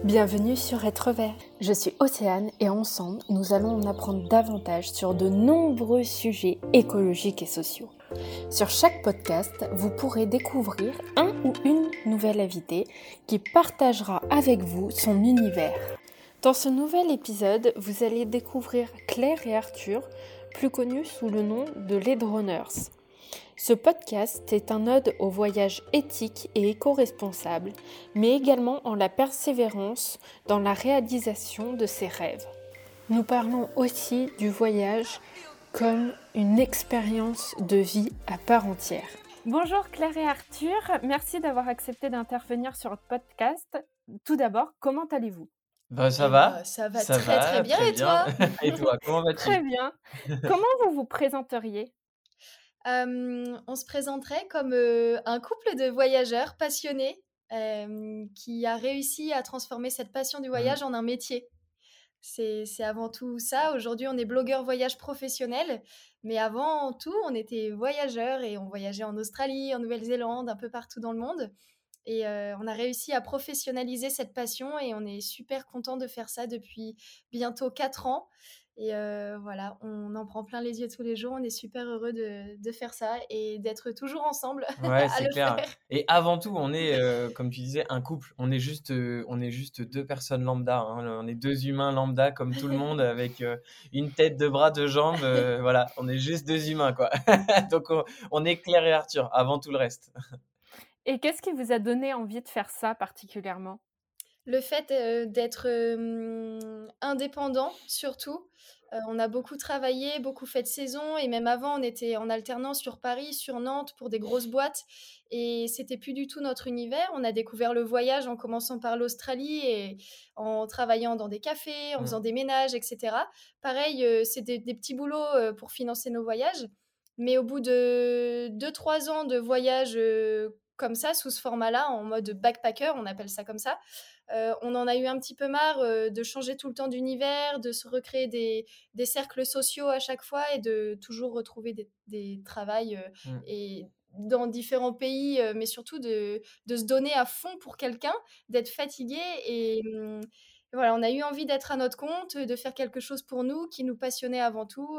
Bienvenue sur Être Vert. Je suis Océane et ensemble, nous allons en apprendre davantage sur de nombreux sujets écologiques et sociaux. Sur chaque podcast, vous pourrez découvrir un ou une nouvelle invitée qui partagera avec vous son univers. Dans ce nouvel épisode, vous allez découvrir Claire et Arthur, plus connus sous le nom de Les Droners. Ce podcast est un ode au voyage éthique et éco-responsable, mais également en la persévérance dans la réalisation de ses rêves. Nous parlons aussi du voyage comme une expérience de vie à part entière. Bonjour Claire et Arthur, merci d'avoir accepté d'intervenir sur notre podcast. Tout d'abord, comment allez-vous? Bah, ça va. Ça va très très bien et toi? Et toi, comment vas-tu? Très bien. Comment vous vous présenteriez? On se présenterait comme un couple de voyageurs passionnés qui a réussi à transformer cette passion du mmh. voyage en un métier. C'est avant tout ça. Aujourd'hui, on est blogueur voyage professionnel, mais avant tout, on était voyageurs et on voyageait en Australie, en Nouvelle-Zélande, un peu partout dans le monde. Et on a réussi à professionnaliser cette passion et on est super content de faire ça depuis bientôt 4 ans. Et voilà, on en prend plein les yeux tous les jours. On est super heureux de, de faire ça et d'être toujours ensemble. Ouais, c'est clair. Et avant tout, on est, comme tu disais, un couple. On est juste, on est juste deux personnes lambda. Hein. On est deux humains lambda comme tout le monde avec une tête, deux bras, deux jambes. voilà, on est juste deux humains, quoi. Donc, on, est Claire et Arthur avant tout le reste. Et qu'est-ce qui vous a donné envie de faire ça particulièrement? Le fait d'être indépendant, surtout. on a beaucoup travaillé, beaucoup fait de saison, et même avant, on était en alternance sur Paris, sur Nantes, pour des grosses boîtes, et c'était plus du tout notre univers. On a découvert le voyage en commençant par l'Australie et en travaillant dans des cafés, en mmh. faisant des ménages, etc. Pareil, c'est des, petits boulots pour financer nos voyages. Mais au bout de 2-3 ans de voyage comme ça, sous ce format-là, en mode backpacker, on appelle ça comme ça, euh, on en a eu un petit peu marre euh, de changer tout le temps d'univers, de se recréer des, cercles sociaux à chaque fois et de toujours retrouver des, des travails euh, mmh. et dans différents pays, mais surtout de, se donner à fond pour quelqu'un, d'être fatigué et mmh, voilà, on a eu envie d'être à notre compte, de faire quelque chose pour nous qui nous passionnait avant tout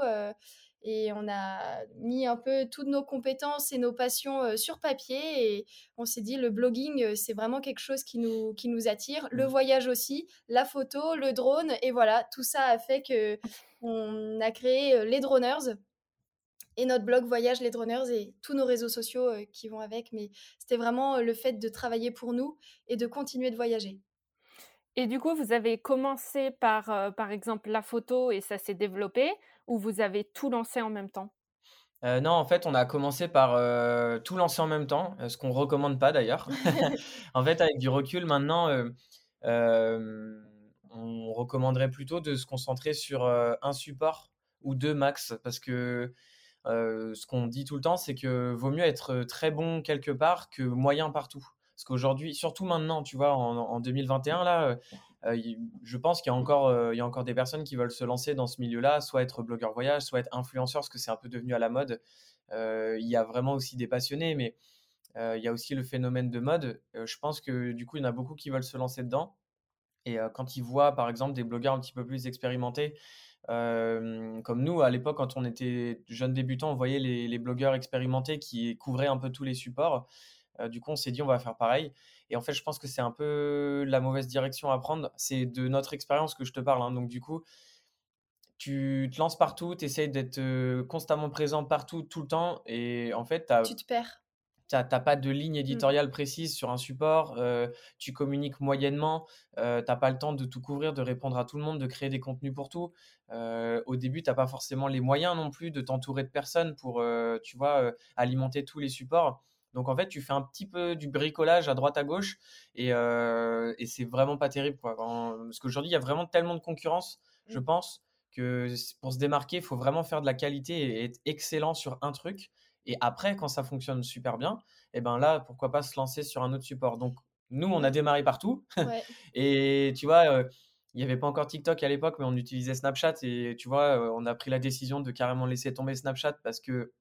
et on a mis un peu toutes nos compétences et nos passions sur papier et on s'est dit le blogging c'est vraiment quelque chose qui nous qui nous attire le mmh. voyage aussi la photo le drone et voilà tout ça a fait que on a créé les droners et notre blog Voyage les Droners et tous nos réseaux sociaux qui vont avec. Mais c'était vraiment le fait de travailler pour nous et de continuer de voyager. Et du coup, vous avez commencé par, par exemple, la photo et ça s'est développé ou vous avez tout lancé en même temps? Non, en fait, on a commencé par tout lancer en même temps, ce qu'on recommande pas d'ailleurs. en fait, avec du recul, maintenant, on recommanderait plutôt de se concentrer sur un support ou deux max, parce que ce qu'on dit tout le temps, c'est que vaut mieux être très bon quelque part que moyen partout. Parce qu'aujourd'hui, surtout maintenant, tu vois, en, 2021, là, euh, je pense qu'il y, a encore, euh, y a encore des personnes qui veulent se lancer dans ce milieu-là, soit être blogueur voyage, soit être influenceur, parce que c'est un peu devenu à la mode. Euh, il y a vraiment aussi des passionnés, mais il y a aussi le phénomène de mode. je pense que du coup, il y en a beaucoup qui veulent se lancer dedans. Et quand ils voient, par exemple, des blogueurs un petit peu plus expérimentés, comme nous, à l'époque, quand on était jeunes débutants, on voyait les, blogueurs expérimentés qui couvraient un peu tous les supports. Du coup, on s'est dit, on va faire pareil. Et en fait, je pense que c'est un peu la mauvaise direction à prendre. C'est de notre expérience que je te parle. Hein. Donc, du coup, tu te lances partout, tu essayes d'être constamment présent partout, tout le temps. Et en fait, tu te perds. Tu n'as pas de ligne mmh. éditoriale précise sur un support, tu communiques moyennement, tu n'as pas le temps de tout couvrir, de répondre à tout le monde, de créer des contenus pour tout. au début, tu n'as pas forcément les moyens non plus de t'entourer de personnes pour, tu vois, alimenter tous les supports. Donc en fait, tu fais un petit peu du bricolage à droite à gauche et, euh, et c'est vraiment pas terrible. Quoi. parce qu'aujourd'hui, il y a vraiment tellement de concurrence, je mmh. pense, que pour se démarquer, il faut vraiment faire de la qualité et être excellent sur un truc. Et après, quand ça fonctionne super bien, et eh ben là, pourquoi pas se lancer sur un autre support. Donc nous, on a mmh. démarré partout. et tu vois, euh, il n'y avait pas encore TikTok à l'époque, mais on utilisait Snapchat. Et tu vois, euh, on a pris la décision de carrément laisser tomber Snapchat parce que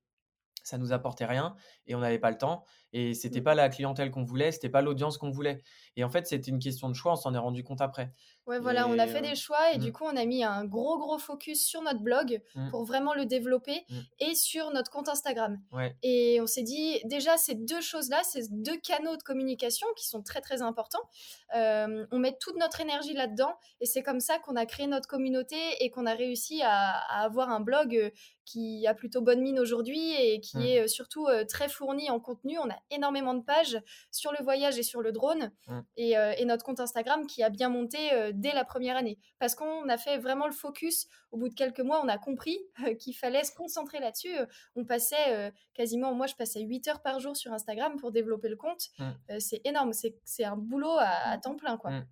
ça nous apportait rien et on n'avait pas le temps. Et c'était Mmh. pas la clientèle qu'on voulait, c'était pas l'audience qu'on voulait. Et en fait, c'était une question de choix, on s'en est rendu compte après. Ouais, voilà, on a fait des choix et mmh, du coup, on a mis un gros, gros focus sur notre blog mmh, pour vraiment le développer mmh, et sur notre compte Instagram. ouais, Et on s'est dit, déjà, ces deux choses-là, ces deux canaux de communication qui sont très, très importants, euh, on met toute notre énergie là-dedans et c'est comme ça qu'on a créé notre communauté et qu'on a réussi à, à avoir un blog euh, qui a plutôt bonne mine aujourd'hui et qui est euh, surtout très fourni en contenu. On a énormément de pages sur le voyage et sur le drone mmh, et, euh, et notre compte Instagram qui a bien monté euh, dès la première année parce qu'on a fait vraiment le focus. Au bout de quelques mois, on a compris euh, qu'il fallait se concentrer là-dessus. Euh, On passait euh, quasiment, moi je passais 8 heures par jour sur Instagram pour développer le compte. mmh, Euh, c'est énorme, c'est c'est un boulot à, à temps plein quoi. mmh.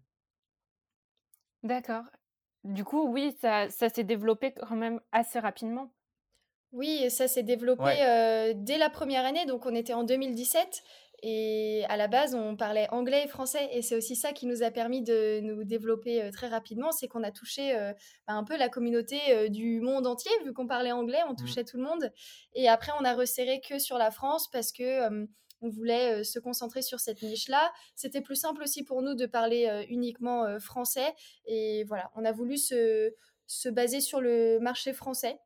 D'accord. Du coup, oui, ça, ça s'est développé quand même assez rapidement. Oui, ça s'est développé Ouais, euh, dès la première année, donc on était en 2017 et à la base on parlait anglais et français. Et c'est aussi ça qui nous a permis de nous développer euh, très rapidement, c'est qu'on a touché euh, bah, un peu la communauté euh, du monde entier vu qu'on parlait anglais, on mmh, touchait tout le monde. Et après on a resserré que sur la France parce que on voulait se concentrer sur cette niche-là. C'était plus simple aussi pour nous de parler uniquement français. Et voilà, on a voulu se, se baser sur le marché français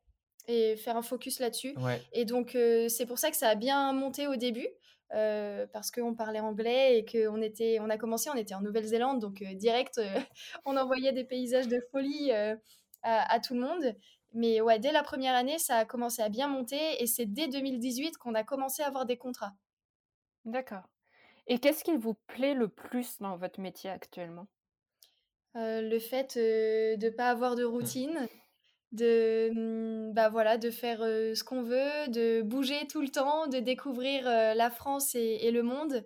et faire un focus là-dessus. ouais, Et donc, euh, c'est pour ça que ça a bien monté au début, euh, parce qu'on parlait anglais et qu'on était, on a commencé, on était en Nouvelle-Zélande, donc euh, direct, euh, on envoyait des paysages de folie euh, à, à tout le monde. Mais ouais, dès la première année, ça a commencé à bien monter et c'est dès 2018 qu'on a commencé à avoir des contrats. D'accord. Et qu'est-ce qui vous plaît le plus dans votre métier actuellement? Euh, le fait euh, de ne pas avoir de mmh, routine, de, mmh, bah, voilà, de faire, heu, ce qu'on veut, de bouger tout le temps, de découvrir, heu, la France et et le monde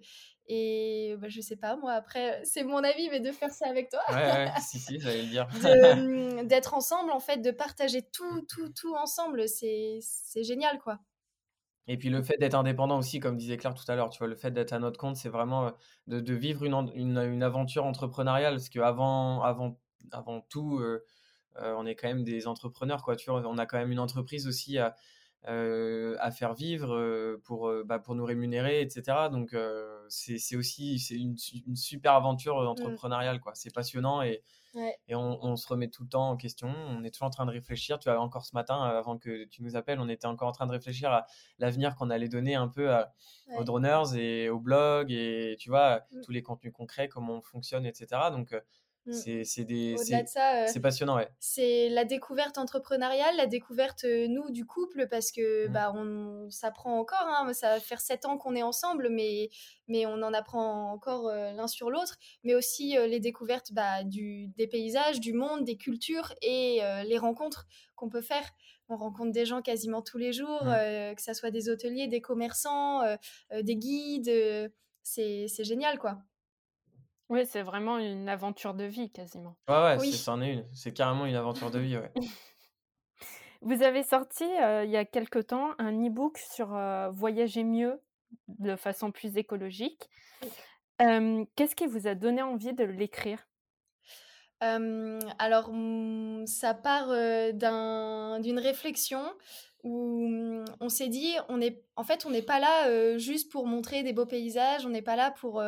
et bah, je sais pas moi après, c'est mon avis, mais de faire ça avec toi, ouais, ouais, si, si, j'allais le dire. mmh, d'être ensemble en fait, de partager tout, tout, tout ensemble, c'est c'est génial quoi. Et puis le fait d'être indépendant aussi, comme disait Claire tout à l'heure, tu vois, le fait d'être à notre compte, c'est vraiment, heu, de de vivre une une, une aventure entrepreneuriale. Parce qu'avant avant avant tout, heu heu, on est quand même des entrepreneurs, quoi, tu vois? On a quand même une entreprise aussi à, heu, à faire vivre, heu, pour, bah, pour nous rémunérer et cetera. Donc c'est aussi c'est une su une super aventure, Mmh. entrepreneuriale, quoi. C'est passionnant et Ouais, et on, on se remet tout le temps en question. On est toujours en train de réfléchir. Tu vois, encore ce matin, euh, avant que tu nous appelles, on était encore en train de réfléchir à l'avenir qu'on allait donner un peu à- aux droners et au blog et tu vois, Mmh, tous les contenus concrets, comment on fonctionne, etc. Donc, euh. C'est c'est c'est passionnant, ouais. C'est la découverte entrepreneuriale, la découverte, heu, nous, du couple parce que, Mm, bah, on ça prend encore, hein, ça va faire 7 ans qu'on est ensemble, mais mais on en apprend encore, heu, l'un sur l'autre. Mais aussi, heu, les découvertes, bah, du des paysages, du monde, des cultures et les rencontres qu'on peut faire. On rencontre des gens quasiment tous les jours, mm. que ça soit des hôteliers, des commerçants, des guides, c'est génial, quoi. Oui, c'est vraiment une aventure de vie quasiment. Ouais, ouais, c'est, Oui. c'en est une. C'est carrément une aventure de vie, ouais. Vous avez sorti, heu, il y a quelque temps, un e-book sur, heu, voyager mieux de façon plus écologique. Qu'est-ce qui vous a donné envie de l'écrire? Alors, mmh, ça part, d'une réflexion où, mmh, on s'est dit: «On est en fait, on n'est pas là, juste pour montrer des beaux paysages, on n'est pas là pour,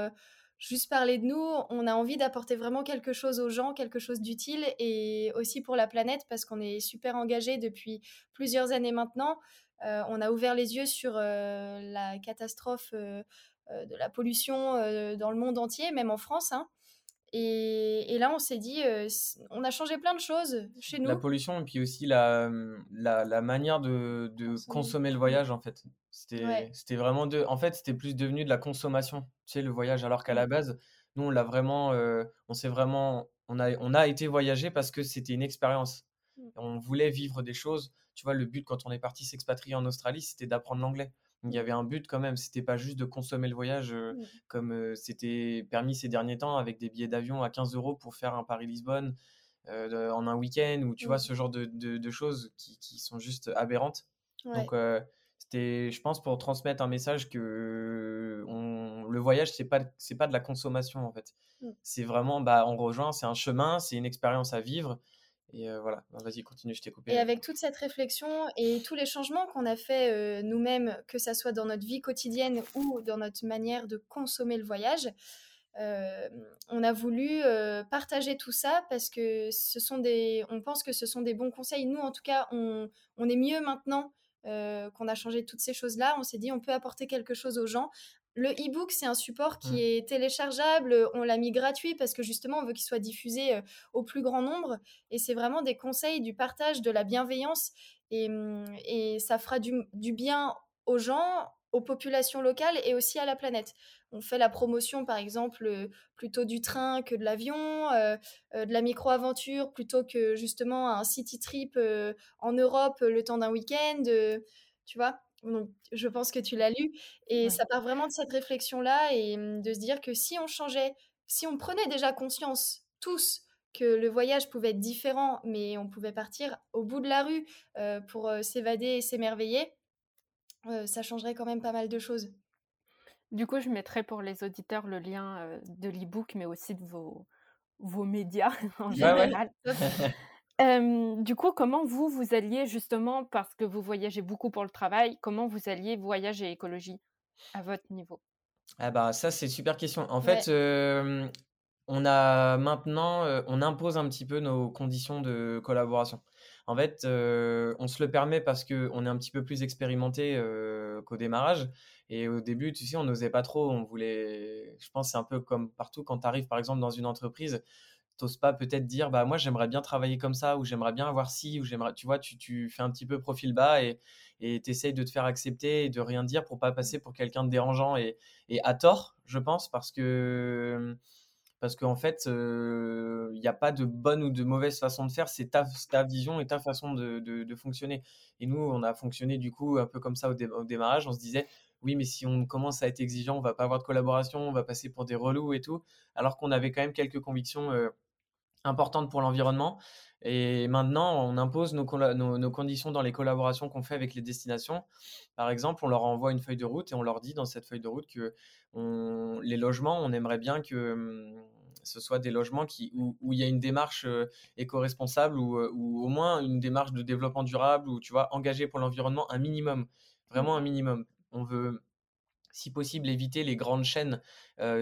juste parler de nous. On a envie d'apporter vraiment quelque chose aux gens, quelque chose d'utile et aussi pour la planète» parce qu'on est super engagés depuis plusieurs années maintenant. Heu, on a ouvert les yeux sur, heu, la catastrophe, heu, de la pollution, dans le monde entier, même en France, hein. Et, et là, on s'est dit, euh, on a changé plein de choses chez La nous. pollution et puis aussi la, mmh, la, la manière de, de Consommer. consommer le voyage, en fait. C'était, Ouais. vraiment de... En fait, c'était plus devenu de la consommation, tu sais, le voyage, alors qu'à la base, nous, on l'a vraiment... euh, on s'est vraiment... On a, on a été voyager parce que c'était une expérience. Mm. On voulait vivre des choses. Tu vois, le but, quand on est parti s'expatrier en Australie, c'était d'apprendre l'anglais. Il y avait un but quand même. C'était pas juste de consommer le voyage euh, Mm. comme euh, c'était permis ces derniers temps avec des billets d'avion à 15 euros pour faire un Paris-Lisbonne euh, en un week-end ou tu vois Mm. ce genre de, de- de choses qui, qui sont juste aberrantes. Ouais. Donc c'était, je pense, pour transmettre un message que on, le voyage c'est pas c'est pas de la consommation en fait. Mm. C'est vraiment bah on rejoint, c'est un chemin, c'est une expérience à vivre Et voilà, bah, vas-y, continue, je t'ai coupé. Et avec toute cette réflexion et tous les changements qu'on a fait nous-mêmes, que ça soit dans notre vie quotidienne ou dans notre manière de consommer le voyage, on a voulu partager tout ça parce que ce sont des, on pense que ce sont des bons conseils. Nous, en tout cas, on, on est mieux maintenant qu'on a changé toutes ces choses-là. On s'est dit, on peut apporter quelque chose aux gens. Le e-book, c'est un support qui mmh. est téléchargeable. On l'a mis gratuit parce que justement, on veut qu'il soit diffusé au plus grand nombre. Et c'est vraiment des conseils, du partage, de la bienveillance. Et, mmh, et ça fera du, du, bien aux gens, aux populations locales et aussi à la planète. On fait la promotion, par exemple, plutôt du train que de l'avion, de la micro-aventure plutôt que justement un city trip en Europe le temps d'un week-end. tu vois? Donc, je pense que tu l'as lu. Et ça part vraiment de cette réflexion-là et mmh, de se dire que si on changeait, si on prenait déjà conscience tous que le voyage pouvait être différent, mais on pouvait partir au bout de la rue pour s'évader et s'émerveiller, ça changerait quand même pas mal de choses. Du coup, je mettrai pour les auditeurs le lien de l'e-book, mais aussi de vos, vos médias en général du coup, comment vous, vous alliez justement, parce que vous voyagez beaucoup pour le travail, comment vous alliez voyage et écologie à votre niveau? Ah bah ça, c'est une super question. En fait, on a maintenant, on impose un petit peu nos conditions de collaboration. En fait, on se le permet parce qu'on est un petit peu plus expérimenté qu'au démarrage. Et au début, tu sais, on n'osait pas trop. On voulait, je pense, c'est un peu comme partout quand tu arrives, par exemple, dans une entreprise, t'oses pas peut-être dire bah moi j'aimerais bien travailler comme ça ou j'aimerais bien avoir ci ou j'aimerais tu vois tu, tu, fais un petit peu profil bas et et t'essayes de te faire accepter et de rien dire pour pas passer pour quelqu'un de dérangeant et, et à tort je pense parce que parce qu'en fait il n'y a pas de bonne ou de mauvaise façon de faire c'est ta, ta vision et ta façon de, de, fonctionner. Et nous on a fonctionné du coup un peu comme ça au, au démarrage. On se disait oui, mais si on commence à être exigeant, on va pas avoir de collaboration, on va passer pour des relous et tout, alors qu'on avait quand même quelques convictions importante pour l'environnement. Et maintenant, on impose nos, nos, conditions dans les collaborations qu'on fait avec les destinations. Par exemple, on leur envoie une feuille de route et on leur dit dans cette feuille de route que on, les logements, on aimerait bien que hum, ce soit des logements qui, où, où, il y a une démarche euh, éco-responsable ou, ou, au moins une démarche de développement durable ou tu vois, engagé pour l'environnement un minimum, vraiment un minimum. On veut si possible, éviter les grandes chaînes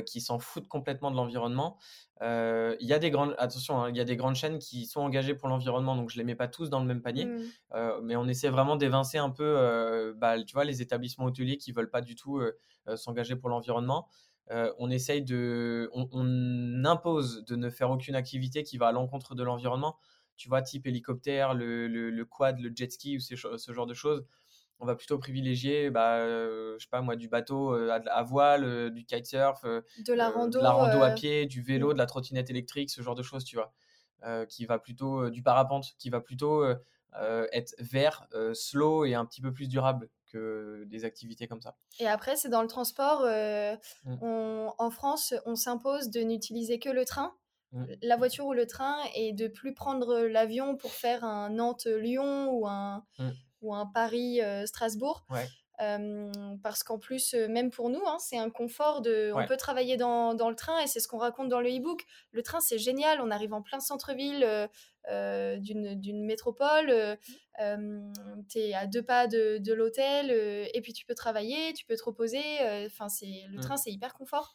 qui s'en foutent complètement de l'environnement. Il y a des grandes, attention, hein, il y a des grandes chaînes qui sont engagées pour l'environnement, donc je les mets pas tous dans le même panier, mmh. mais on essaie vraiment d'évincer un peu, bah, tu vois, les établissements hôteliers qui veulent pas du tout s'engager pour l'environnement. on essaye de, on, impose de ne faire aucune activité qui va à l'encontre de l'environnement. Tu vois, type hélicoptère, le, le, quad, le jet ski ou ce genre de choses on va plutôt privilégier, bah, je sais pas moi, du bateau à, voile, du kitesurf, de la rando, la rando à pied, du vélo, mmh. de la trottinette électrique, ce genre de choses, tu vois, qui va plutôt du parapente, qui va plutôt être vert, slow et un petit peu plus durable que des activités comme ça. Et après, c'est dans le transport. Mmh. en France, on s'impose de n'utiliser que le train. Mmh. la voiture ou le train et de plus prendre l'avion pour faire un Nantes-Lyon ou un, ou un Paris-Strasbourg. parce qu'en plus, même pour nous, hein, c'est un confort de. On peut travailler dans, dans le train et c'est ce qu'on raconte dans le e-book. Le train, c'est génial. On arrive en plein centre-ville d'une métropole. tu es à deux pas de, de l'hôtel et puis tu peux travailler, tu peux te reposer. Enfin, c'est le mmh. train, c'est hyper confort.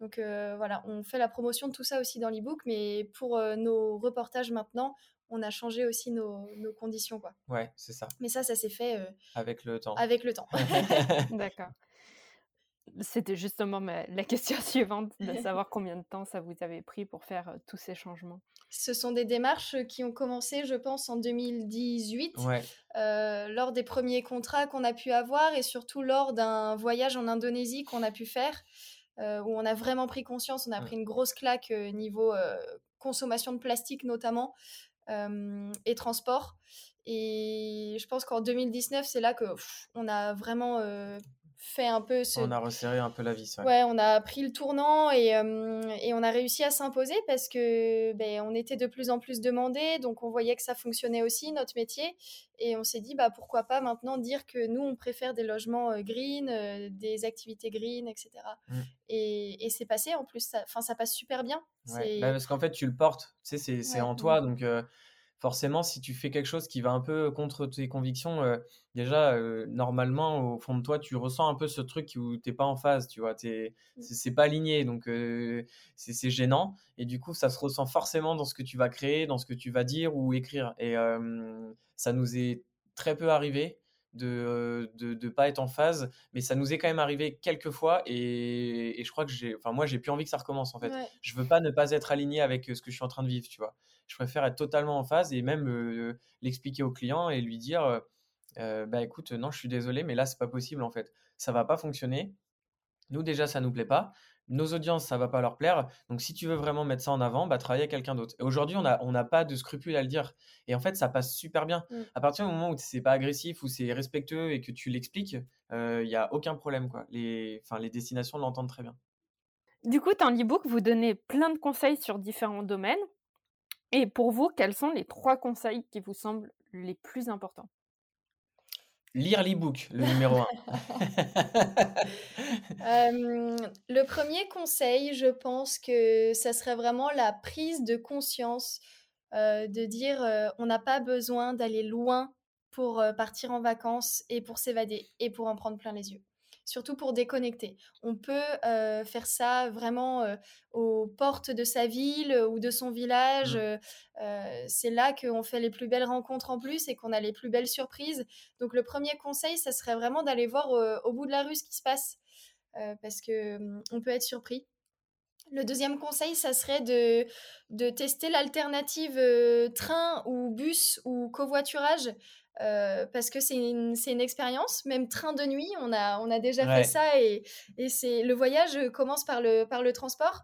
Donc voilà, on fait la promotion de tout ça aussi dans l'e-book, mais pour nos reportages maintenant, on a changé aussi nos, conditions. Quoi. Ouais, c'est ça. Mais ça, ça s'est fait euh, avec le temps. Avec le temps. D'accord. C'était justement la question suivante, de savoir combien de temps ça vous avait pris pour faire euh, tous ces changements. Ce sont des démarches qui ont commencé, je pense, en 2018, euh, lors des premiers contrats qu'on a pu avoir et surtout lors d'un voyage en Indonésie qu'on a pu faire, où on a vraiment pris conscience, on a pris une grosse claque niveau consommation de plastique notamment et transport. Et je pense qu'en 2019, c'est là que on a vraiment fait un peu ce... On a resserré un peu la vis. Ouais, on a pris le tournant et, et on a réussi à s'imposer parce que ben, on était de plus en plus demandés, donc on voyait que ça fonctionnait aussi, notre métier. Et on s'est dit, bah, pourquoi pas maintenant dire que nous, on préfère des logements green, des activités green, etc. Mmh. Et, et c'est passé en plus, ça, ça passe super bien. Ouais. Bah, parce qu'en fait, tu le portes, tu sais, c'est en toi, donc forcément, si tu fais quelque chose qui va un peu contre tes convictions, euh, déjà, euh, normalement, au fond de toi, tu ressens un peu ce truc où tu n'es pas en phase, tu vois, t'es, Mmh. c'est, pas aligné, donc euh, c'est, gênant. Et du coup, ça se ressent forcément dans ce que tu vas créer, dans ce que tu vas dire ou écrire. Et ça nous est très peu arrivé de de, de pas être en phase, mais ça nous est quand même arrivé quelques fois. Et, et je crois que j'ai, enfin moi, j'ai plus envie que ça recommence en fait. Ouais. Je veux pas ne pas être aligné avec ce que je suis en train de vivre, tu vois. Je préfère être totalement en phase et même euh, l'expliquer au client et lui dire, euh, euh, bah écoute, non, je suis désolé, mais là, c'est pas possible en fait. Ça va pas fonctionner. Nous, déjà, ça nous plaît pas. Nos audiences, ça va pas leur plaire. Donc, si tu veux vraiment mettre ça en avant, bah, travaille avec quelqu'un d'autre. Et aujourd'hui, on n'a on n'a pas de scrupule à le dire. Et en fait, ça passe super bien. Mm. À partir du moment où c'est pas agressif, où c'est respectueux et que tu l'expliques, il n'y a aucun problème. Quoi. Les, les destinations l'entendent très bien. Du coup, dans l'e-book, vous donnez plein de conseils sur différents domaines. Et pour vous, quels sont les trois conseils qui vous semblent les plus importants? Lire l'e-book, le numéro un. Euh, le premier conseil, je pense que ça serait vraiment la prise de conscience euh, de dire euh, on n'a pas besoin d'aller loin pour euh, partir en vacances et pour s'évader et pour en prendre plein les yeux. Surtout pour déconnecter. On peut euh, faire ça vraiment euh, aux portes de sa ville ou de son village. Mm. Euh, euh, c'est là qu'on fait les plus belles rencontres en plus et qu'on a les plus belles surprises. Donc le premier conseil, ça serait vraiment d'aller voir au bout de la rue ce qui se passe. Parce que hum, on peut être surpris. Le deuxième conseil, ça serait de, de tester l'alternative euh, train ou bus ou covoiturage. Euh, parce que c'est une, une expérience, même train de nuit, on a, on a déjà Ouais. fait ça et, et c'est, le voyage commence par le, par le transport.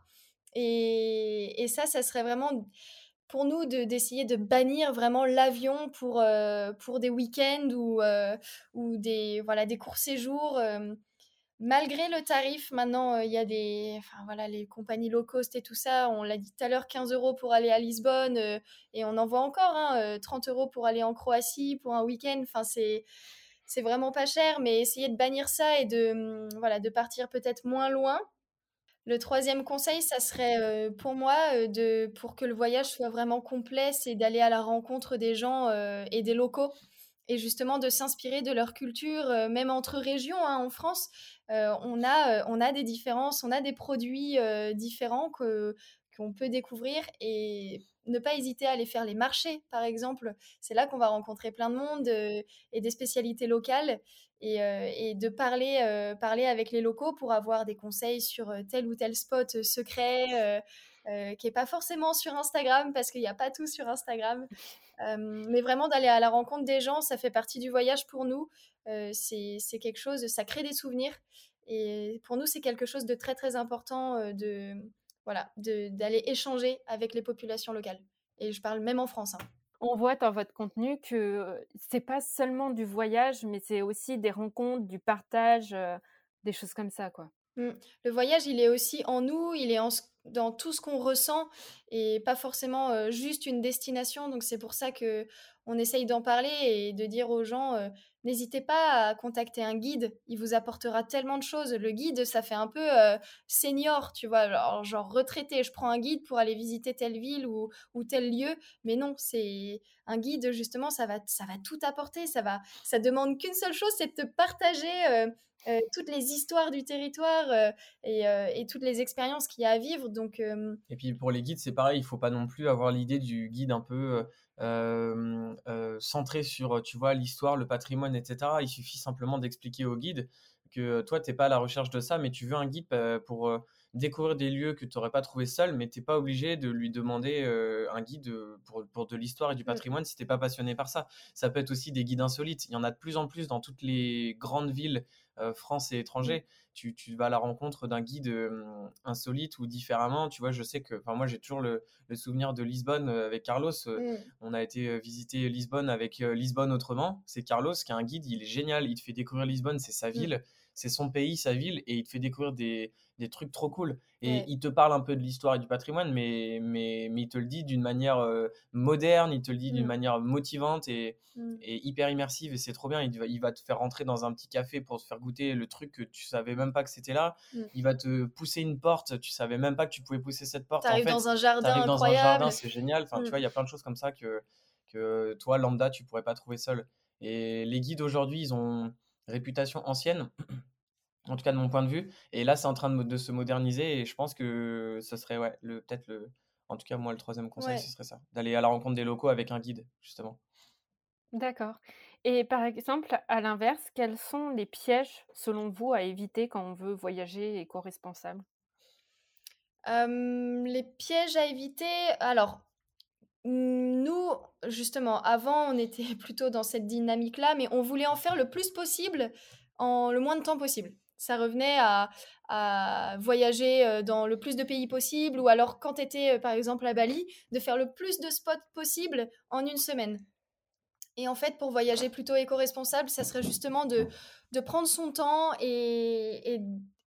Et, et ça, ça serait vraiment pour nous de, d'essayer de bannir vraiment l'avion pour, euh, pour des week-ends ou, euh, ou des, voilà, des courts séjours. Malgré le tarif, maintenant, euh, il y a des, enfin voilà, les compagnies low cost et tout ça. On l'a dit tout à l'heure, 15 euros pour aller à Lisbonne, euh, et on en voit encore, hein, euh, 30 euros pour aller en Croatie pour un week-end. Enfin, c'est, vraiment pas cher, mais essayer de bannir ça et de, hum, voilà, de partir peut-être moins loin. Le troisième conseil, ça serait pour moi de, pour que le voyage soit vraiment complet, c'est d'aller à la rencontre des gens et des locaux et justement de s'inspirer de leur culture, même entre régions. hein, en France, on, a, euh, on a des différences, on a des produits euh, différents que qu'on peut découvrir et ne pas hésiter à aller faire les marchés, par exemple. C'est là qu'on va rencontrer plein de monde euh, et des spécialités locales et, euh, et de parler, euh, parler avec les locaux pour avoir des conseils sur euh, tel ou tel spot euh, secret euh, qui n'est pas forcément sur Instagram parce qu'il n'y a pas tout sur Instagram. Euh, mais vraiment d'aller à la rencontre des gens, ça fait partie du voyage pour nous. Euh, c'est quelque chose, ça crée des souvenirs. Et pour nous, c'est quelque chose de très très important euh, de voilà, d'aller échanger avec les populations locales. Et je parle même en France. hein. On voit dans votre contenu que c'est pas seulement du voyage, mais c'est aussi des rencontres, du partage, euh, des choses comme ça, quoi. Mm. Le voyage, il est aussi en nous, il est en ce- dans tout ce qu'on ressent et pas forcément juste une destination. Donc c'est pour ça que on essaye d'en parler et de dire aux gens, n'hésitez pas à contacter un guide. Il vous apportera tellement de choses. Le guide, ça fait un peu senior, tu vois, genre, genre retraité. Je prends un guide pour aller visiter telle ville ou, ou tel lieu, mais non, c'est un guide justement, ça va, ça va tout apporter. Ça va, ça demande qu'une seule chose, c'est de te partager. Euh, toutes les histoires du territoire euh, et, euh, et toutes les expériences qu'il y a à vivre. Donc, Et puis pour les guides, c'est pareil, il faut pas non plus avoir l'idée du guide un peu centré sur, tu vois, l'histoire, le patrimoine, etc. Il suffit simplement d'expliquer au guide que toi, tu n'es pas à la recherche de ça, mais tu veux un guide pour découvrir des lieux que tu n'aurais pas trouvé seul, mais tu n'es pas obligé de lui demander euh, un guide pour, pour de l'histoire et du patrimoine si tu n'es pas passionné par ça. Ça peut être aussi des guides insolites. Il y en a de plus en plus dans toutes les grandes villes, euh, France et étrangers. Tu, tu vas à la rencontre d'un guide euh, insolite ou différemment. Tu vois, je sais que, enfin, moi, j'ai toujours le, le souvenir de Lisbonne euh, avec Carlos. Mm, On a été visiter Lisbonne avec Lisbonne autrement. C'est Carlos qui est un guide, il est génial. Il te fait découvrir Lisbonne, c'est sa ville, c'est son pays, sa ville, et il te fait découvrir des, des trucs trop cool. Et Ouais. il te parle un peu de l'histoire et du patrimoine, mais, mais, mais il te le dit d'une manière euh, moderne, il te le dit d'une Mm. manière motivante et, mm. et hyper immersive. Et c'est trop bien. Il va, il va te faire rentrer dans un petit café pour te faire goûter le truc que tu savais même pas que c'était là. Mm. Il va te pousser une porte, tu savais même pas que tu pouvais pousser cette porte. En T'arrives fait, dans un jardin T'arrives dans un incroyable. jardin, c'est génial. Enfin, tu vois, il y a plein de choses comme ça que, que toi, lambda, tu pourrais pas trouver seul. Et les guides aujourd'hui, ils ont réputation ancienne, en tout cas de mon point de vue. Et là, c'est en train de, se moderniser et je pense que ce serait ouais, le, peut-être le. En tout cas, moi, le troisième conseil, ce serait ça d'aller à la rencontre des locaux avec un guide, justement. D'accord. Et par exemple, à l'inverse, quels sont les pièges, selon vous, à éviter quand on veut voyager éco-responsable? Les pièges à éviter, alors, nous, justement, avant, on était plutôt dans cette dynamique-là, mais on voulait en faire le plus possible en le moins de temps possible. Ça revenait à, voyager dans le plus de pays possible, ou alors quand tu étais, par exemple, à Bali, de faire le plus de spots possible en une semaine. Et en fait, pour voyager plutôt éco-responsable, ça serait justement de, prendre son temps et, et,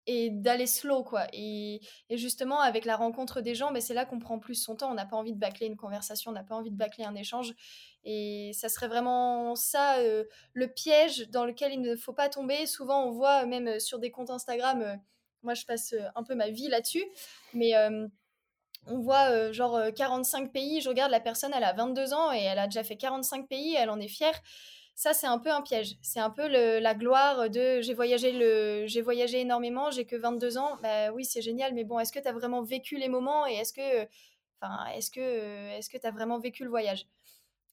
et d'aller slow, quoi. Et, et, justement, avec la rencontre des gens, ben, c'est là qu'on prend plus son temps. On n'a pas envie de bâcler une conversation, on n'a pas envie de bâcler un échange. Et ça serait vraiment ça, euh, le piège dans lequel il ne faut pas tomber. Souvent, on voit même sur des comptes Instagram, euh, moi je passe euh, un peu ma vie là-dessus, mais on voit euh, genre 45 euh, pays, je regarde la personne, elle a 22 ans et elle a déjà fait 45 pays, elle en est fière. Ça, c'est un peu un piège. C'est un peu la gloire de j'ai voyagé, le, j'ai voyagé énormément, j'ai que 22 ans. Bah oui, c'est génial, mais bon, est-ce que tu as vraiment vécu les moments et est-ce que enfin, est-ce que tu as vraiment vécu le voyage?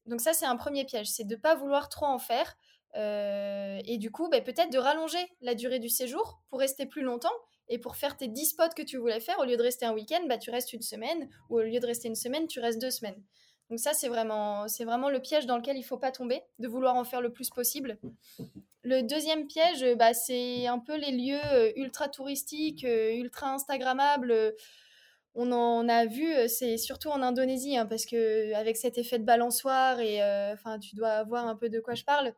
Donc ça, c'est un premier piège, c'est de pas vouloir trop en faire. Euh, et du coup, bah, peut-être de rallonger la durée du séjour pour rester plus longtemps et pour faire tes 10 spots que tu voulais faire, au lieu de rester un week-end, bah, tu restes une semaine. Ou au lieu de rester une semaine, tu restes deux semaines. Donc ça, c'est vraiment, c'est vraiment le piège dans lequel il ne faut pas tomber, de vouloir en faire le plus possible. Le deuxième piège, bah, c'est un peu les lieux euh, ultra touristiques, euh, ultra Instagrammables. On en a vu, euh, c'est surtout en Indonésie, hein, parce que avec cet effet de balançoire, et enfin, tu dois voir un peu de quoi je parle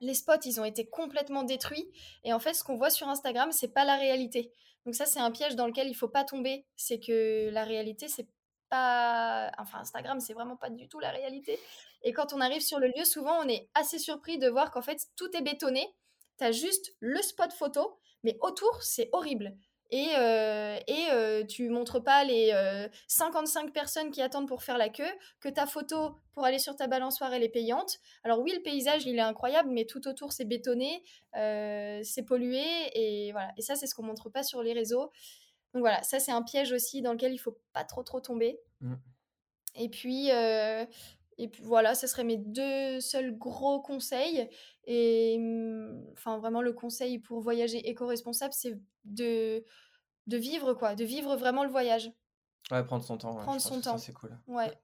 les spots, ils ont été complètement détruits. Et en fait, ce qu'on voit sur Instagram, c'est pas la réalité. Donc ça, c'est un piège dans lequel il faut pas tomber. C'est que la réalité, c'est Enfin, Instagram, c'est vraiment pas du tout la réalité. Et quand on arrive sur le lieu, souvent, on est assez surpris de voir qu'en fait, tout est bétonné. Tu as juste le spot photo, mais autour, c'est horrible et, euh, et euh, tu montres pas les 55 euh, personnes qui attendent pour faire la queue, que ta photo pour aller sur ta balançoire elle est payante. Alors oui, le paysage il est incroyable, mais tout autour c'est bétonné, c'est pollué et voilà. Et ça c'est ce qu'on montre pas sur les réseaux. Donc voilà, ça c'est un piège aussi dans lequel il faut pas trop trop tomber. Mmh. Et puis et puis voilà, ce seraient mes deux seuls gros conseils. Et mmh, enfin, vraiment, le conseil pour voyager éco-responsable, c'est de, de vivre, quoi, de vivre vraiment le voyage. Ouais, prendre son temps. prendre son temps. C'est cool. Ouais.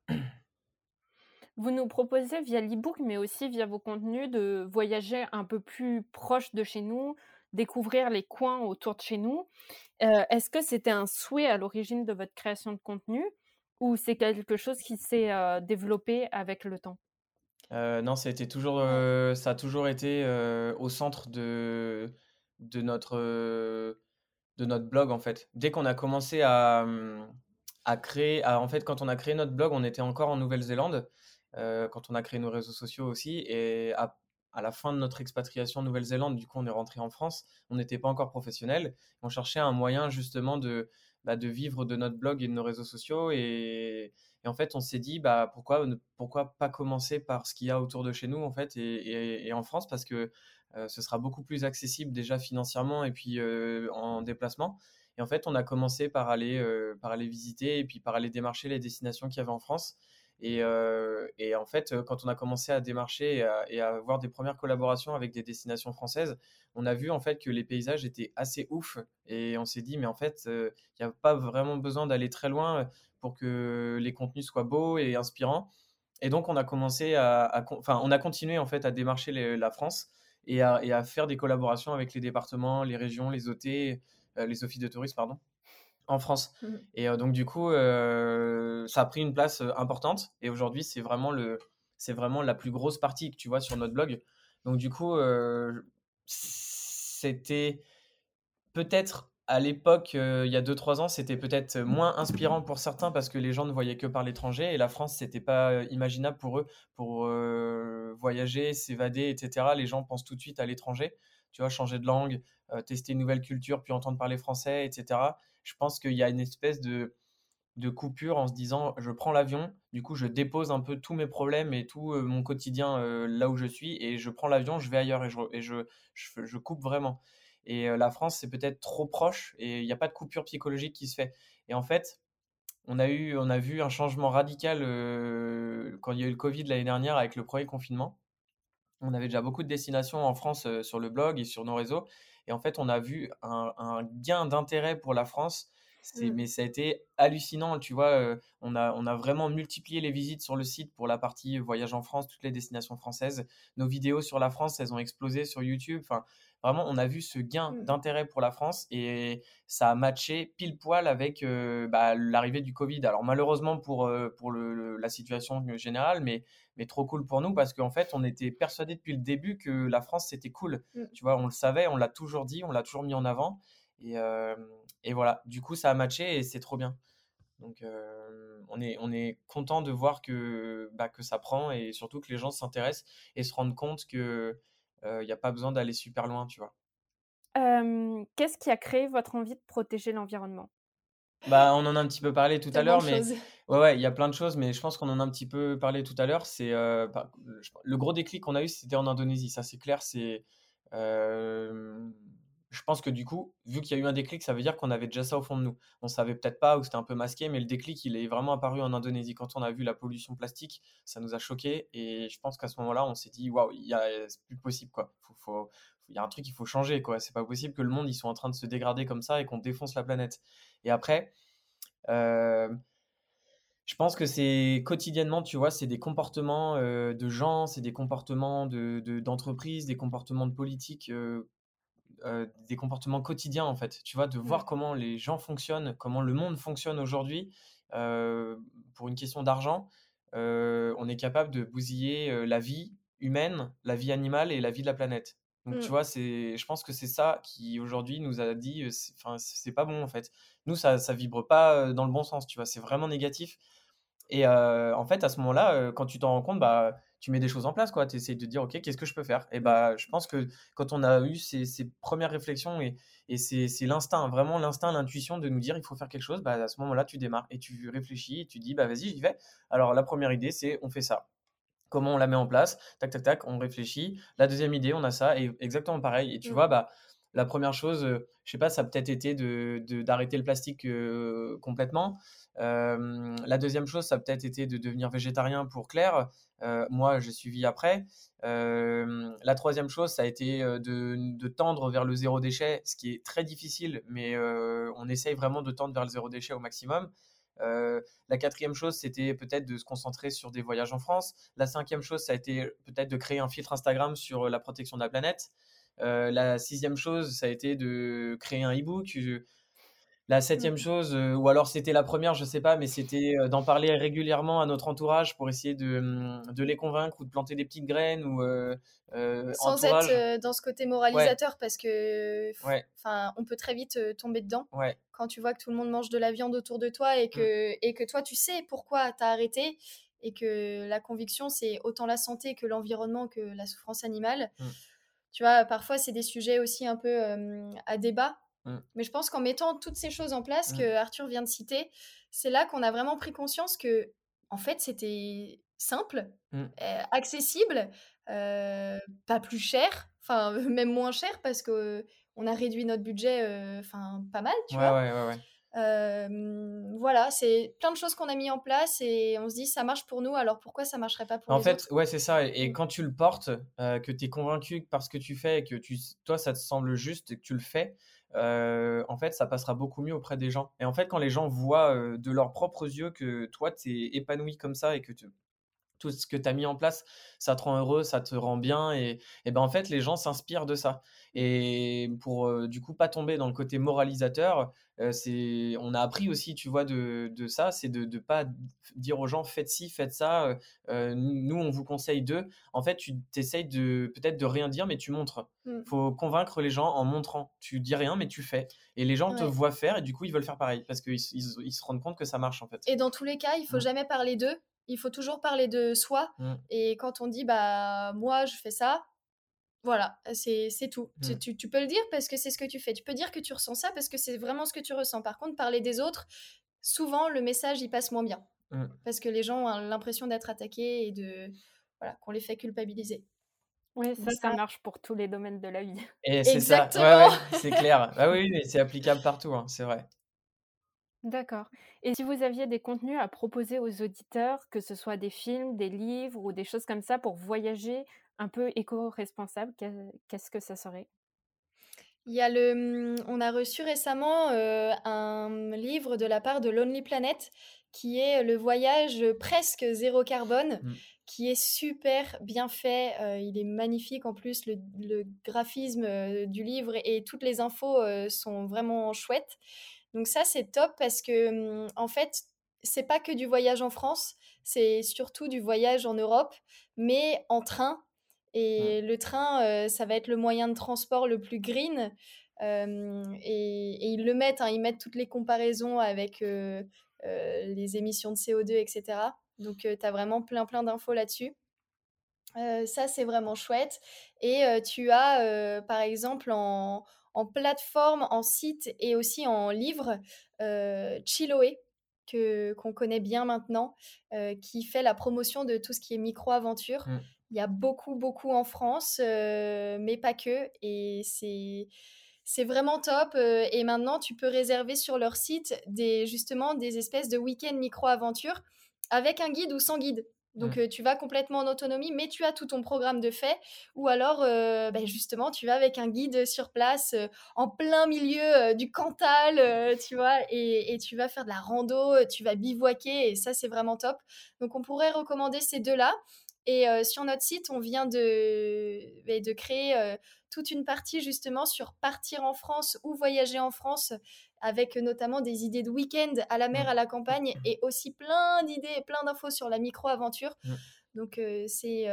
Vous nous proposez via l'e-book, mais aussi via vos contenus, de voyager un peu plus proche de chez nous, découvrir les coins autour de chez nous. Euh, est-ce que c'était un souhait à l'origine de votre création de contenu ou c'est quelque chose qui s'est euh, développé avec le temps? Euh, non, ça a, toujours, ça a toujours été au centre de, notre, blog, en fait. Dès qu'on a commencé à, à créer, en fait, quand on a créé notre blog, on était encore en Nouvelle-Zélande, quand on a créé nos réseaux sociaux aussi, et à, à la fin de notre expatriation en Nouvelle-Zélande, du coup, on est rentré en France, on n'était pas encore professionnel, on cherchait un moyen justement de, bah, de vivre de notre blog et de nos réseaux sociaux. Et, en fait, on s'est dit, bah, pourquoi, pourquoi pas commencer par ce qu'il y a autour de chez nous, en fait, et, en France, parce que euh, ce sera beaucoup plus accessible déjà financièrement et puis euh, en déplacement. Et en fait, on a commencé par aller, euh, par aller visiter et puis par aller démarcher les destinations qu'il y avait en France. Et, et, en fait, quand on a commencé à démarcher et à, avoir des premières collaborations avec des destinations françaises, on a vu en fait que les paysages étaient assez ouf. Et on s'est dit, mais en fait, il n'y a pas vraiment besoin d'aller très loin pour que les contenus soient beaux et inspirants. Et donc, on a commencé à, enfin, on a continué en fait à démarcher la France et et à, faire des collaborations avec les départements, les régions, les OT, les offices de tourisme, pardon en France. Mmh. Et donc du coup, ça a pris une place importante. Et aujourd'hui, c'est vraiment le, c'est vraiment la plus grosse partie que tu vois sur notre blog. Donc du coup, c'était peut-être à l'époque, il y a 2-3 ans, c'était peut-être moins inspirant pour certains parce que les gens ne voyaient que par l'étranger et la France, c'était pas imaginable pour eux pour voyager, s'évader, etc. Les gens pensent tout de suite à l'étranger, tu vois, changer de langue, tester une nouvelle culture, puis entendre parler français, etc je pense qu'il y a une espèce de, de coupure en se disant je prends l'avion, du coup je dépose un peu tous mes problèmes et tout mon quotidien là où je suis et je prends l'avion, je vais ailleurs et je, je, coupe vraiment. Et la France, c'est peut-être trop proche et il n'y a pas de coupure psychologique qui se fait. Et en fait, on a, eu, on a vu un changement radical quand il y a eu le Covid l'année dernière avec le premier confinement. On avait déjà beaucoup de destinations en France sur le blog et sur nos réseaux. Et en fait, on a vu un, un gain d'intérêt pour la France Mmh. Mais ça a été hallucinant, tu vois. on, a, on a vraiment multiplié les visites sur le site pour la partie voyage en France, toutes les destinations françaises. Nos vidéos sur la France, elles ont explosé sur YouTube. Enfin, vraiment, on a vu ce gain mmh. d'intérêt pour la France et ça a matché pile poil avec bah, l'arrivée du Covid. Alors, malheureusement pour, pour le, la situation générale, mais, mais trop cool pour nous parce qu'en fait, on était persuadés depuis le début que la France, c'était cool. Mmh. Tu vois, on le savait, on l'a toujours dit, on l'a toujours mis en avant. Et, et voilà, du coup, ça a matché et c'est trop bien. Donc, on, est, on est content de voir que, bah, que ça prend et surtout que les gens s'intéressent et se rendent compte qu'il n'y a pas besoin d'aller super loin, tu vois? Qu'est-ce qui a créé votre envie de protéger l'environnement? Bah, on en a un petit peu parlé tout à l'heure, mais ouais, ouais, il y a plein de choses, mais je pense qu'on en a un petit peu parlé tout à l'heure. C'est le gros déclic qu'on a eu, c'était en Indonésie. Ça, c'est clair. C'est je pense que du coup, vu qu'il y a eu un déclic, ça veut dire qu'on avait déjà ça au fond de nous. On savait peut-être pas ou c'était un peu masqué, mais le déclic, il est vraiment apparu en Indonésie. Quand on a vu la pollution plastique, ça nous a choqué et je pense qu'à ce moment-là, on s'est dit waouh, c'est plus possible quoi. il y a un truc, il faut changer quoi. C'est pas possible que le monde il soit en train de se dégrader comme ça et qu'on défonce la planète. Et après, euh, je pense que c'est quotidiennement, tu vois, c'est des comportements euh, de gens, c'est des comportements d'entreprises, de, des comportements de politique euh, euh, des comportements quotidiens en fait. Tu vois, de voir comment les gens fonctionnent, comment le monde fonctionne aujourd'hui. Euh, pour une question d'argent, euh, on est capable de bousiller la vie humaine, la vie animale et la vie de la planète. Donc tu mmh. vois, c'est, je pense que c'est ça qui aujourd'hui nous a dit, enfin c'est pas bon en fait. Nous ça ça vibre pas dans le bon sens, tu vois, c'est vraiment négatif. Et en fait à ce moment-là, quand tu t'en rends compte, bah tu mets des choses en place, quoi. Tu essaies de dire, OK, qu'est-ce que je peux faire? Et bah, je pense que quand on a eu ces, premières réflexions, et, et c'est l'instinct, vraiment l'instinct, l'intuition de nous dire, il faut faire quelque chose, bah, à ce moment-là, tu démarres et tu réfléchis et tu dis, bah, vas-y, j'y vais. Alors, la première idée, c'est on fait ça. Comment on la met en place? Tac, tac, tac, on réfléchit. La deuxième idée, on a ça, et exactement pareil. Et tu mmh. vois, bah, la première chose, je sais pas, ça a peut-être été d'arrêter le plastique complètement. la deuxième chose, ça a peut-être été de devenir végétarien pour Claire. moi, j'ai suivi après. la troisième chose, ça a été de, tendre vers le zéro déchet, ce qui est très difficile, mais on essaye vraiment de tendre vers le zéro déchet au maximum. la quatrième chose, c'était peut-être de se concentrer sur des voyages en France. La cinquième chose, ça a été peut-être de créer un filtre Instagram sur la protection de la planète. Euh, la sixième chose, ça a été de créer un e-book. La septième mmh. chose, euh, ou alors c'était la première, je sais pas, mais c'était euh, d'en parler régulièrement à notre entourage pour essayer de, mmh, de, les convaincre ou de planter des petites graines ou sans être dans ce côté moralisateur parce que enfin on peut très vite tomber dedans quand tu vois que tout le monde mange de la viande autour de toi et mmh. que et que toi tu sais pourquoi tu as arrêté et que la conviction c'est autant la santé que l'environnement que la souffrance animale. Tu vois, parfois, c'est des sujets aussi un peu à débat. Mmh. Mais je pense qu'en mettant toutes ces choses en place mmh. que Arthur vient de citer, c'est là qu'on a vraiment pris conscience que, en fait, c'était simple, mmh. accessible, pas plus cher, enfin, même moins cher parce qu'on a réduit notre budget, enfin, pas mal, tu vois? Ouais, ouais, ouais voilà, c'est plein de choses qu'on a mis en place et on se dit ça marche pour nous, alors pourquoi ça marcherait pas pour en les fait, autres? ouais, c'est ça. Et, mmh. quand tu le portes, que tu es convaincu par ce que tu fais et que tu, toi, ça te semble juste et que tu le fais, en fait, ça passera beaucoup mieux auprès des gens. Et en fait, quand les gens voient de leurs propres yeux que toi, tu es épanoui comme ça et que tu, tout ce que tu as mis en place, ça te rend heureux, ça te rend bien. Et, et ben en fait, les gens s'inspirent de ça. Et pour du coup pas tomber dans le côté moralisateur, c'est on a appris aussi, tu vois, de, de ça, c'est de ne pas dire aux gens faites ci, faites ça. nous, on vous conseille de. En fait, tu t'essayes de peut-être de rien dire, mais tu montres. Il mmh. faut convaincre les gens en montrant. Tu dis rien, mais tu fais. Et les gens te voient faire et du coup, ils veulent faire pareil parce qu'ils ils, se rendent compte que ça marche en fait. Et dans tous les cas, il faut mmh. jamais parler d'eux il faut toujours parler de soi. Mmh. Et quand on dit, bah, moi, je fais ça, voilà, c'est tout. Mmh. Tu, tu, peux le dire parce que c'est ce que tu fais. Tu peux dire que tu ressens ça parce que c'est vraiment ce que tu ressens. Par contre, parler des autres, souvent le message il passe moins bien. Mmh. Parce que les gens ont l'impression d'être attaqués et de voilà, qu'on les fait culpabiliser. Oui, ça, ça, marche pour tous les domaines de la vie. Et c'est ça, ouais, ouais, c'est clair. Ah oui, oui c'est applicable partout, hein, c'est vrai. D'accord. Et si vous aviez des contenus à proposer aux auditeurs, que ce soit des films, des livres ou des choses comme ça pour voyager un peu éco-responsable, qu'est-ce que ça serait? Il y a le, mmh, on a reçu récemment un livre de la part de Lonely Planet qui est le voyage presque zéro carbone, mmh. qui est super bien fait. il est magnifique en plus, le, graphisme du livre et toutes les infos sont vraiment chouettes. Donc ça, c'est top parce que, mmh, en fait, c'est pas que du voyage en France, c'est surtout du voyage en Europe, mais en train. Et le train, ça va être le moyen de transport le plus green. et, ils le mettent, hein, ils mettent toutes les comparaisons avec les émissions de CO2, etc. Donc, tu as vraiment plein, plein d'infos là-dessus. ça, c'est vraiment chouette. Et tu as, par exemple, en, en plateforme, en site et aussi en livre, euh, Chiloé, que, qu'on connaît bien maintenant, euh, qui fait la promotion de tout ce qui est micro-aventure. Mmh. Il y a beaucoup, beaucoup en France, euh, mais pas que. Et c'est, c'est vraiment top. Euh, et maintenant, tu peux réserver sur leur site des, justement des espèces de week-end micro-aventure avec un guide ou sans guide. Donc, mmh. tu vas complètement en autonomie, mais tu as tout ton programme de fait. Ou alors, ben, justement, tu vas avec un guide sur place, en plein milieu du Cantal, tu vois, et, tu vas faire de la rando, tu vas bivouaquer, et ça, c'est vraiment top. Donc, on pourrait recommander ces deux-là. Et sur notre site, on vient de, ben, de créer toute une partie justement sur partir en France ou voyager en France avec notamment des idées de week-end à la mer, à la campagne, et aussi plein d'idées et plein d'infos sur la micro-aventure. Donc c'est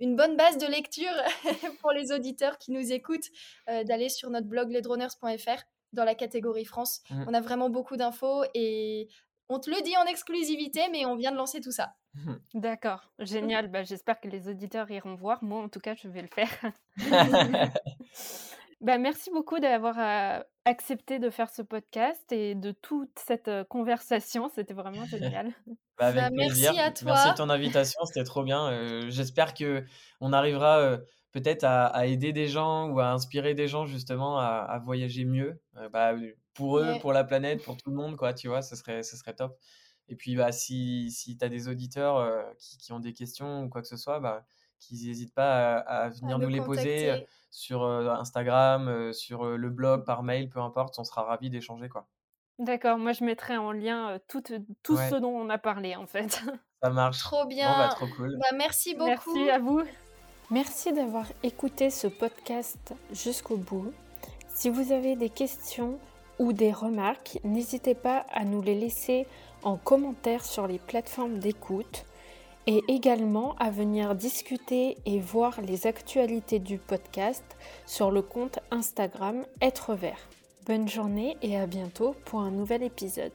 une bonne base de lecture pour les auditeurs qui nous écoutent d'aller sur notre blog lesdroners.fr dans la catégorie France. On a vraiment beaucoup d'infos et on te le dit en exclusivité, mais on vient de lancer tout ça. D'accord, génial. Bah, J'espère que les auditeurs iront voir. Moi, en tout cas, je vais le faire. Bah, merci beaucoup d'avoir accepté de faire ce podcast et de toute cette conversation. C'était vraiment génial. Bah, avec bah, plaisir. Merci à toi. Merci de ton invitation, c'était trop bien. J'espère que on arrivera peut-être à, aider des gens ou à inspirer des gens justement à, voyager mieux. bah, pour eux, pour la planète, pour tout le monde, quoi, tu vois, ce serait, ce serait top. Et puis, bah, si, si tu as des auditeurs qui, qui, ont des questions ou quoi que ce soit, bah, qu'ils n'hésitent pas à, venir nous les poser sur Instagram, sur le blog, par mail, peu importe, on sera ravis d'échanger. quoi. D'accord, moi je mettrai en lien tout, tout ce dont on a parlé en fait. Ça marche. Trop bien. bah, trop cool. Bah, merci beaucoup. Merci à vous. Merci d'avoir écouté ce podcast jusqu'au bout. Si vous avez des questions ou des remarques, n'hésitez pas à nous les laisser en commentaire sur les plateformes d'écoute et également à venir discuter et voir les actualités du podcast sur le compte Instagram Être Vert. Bonne journée et à bientôt pour un nouvel épisode.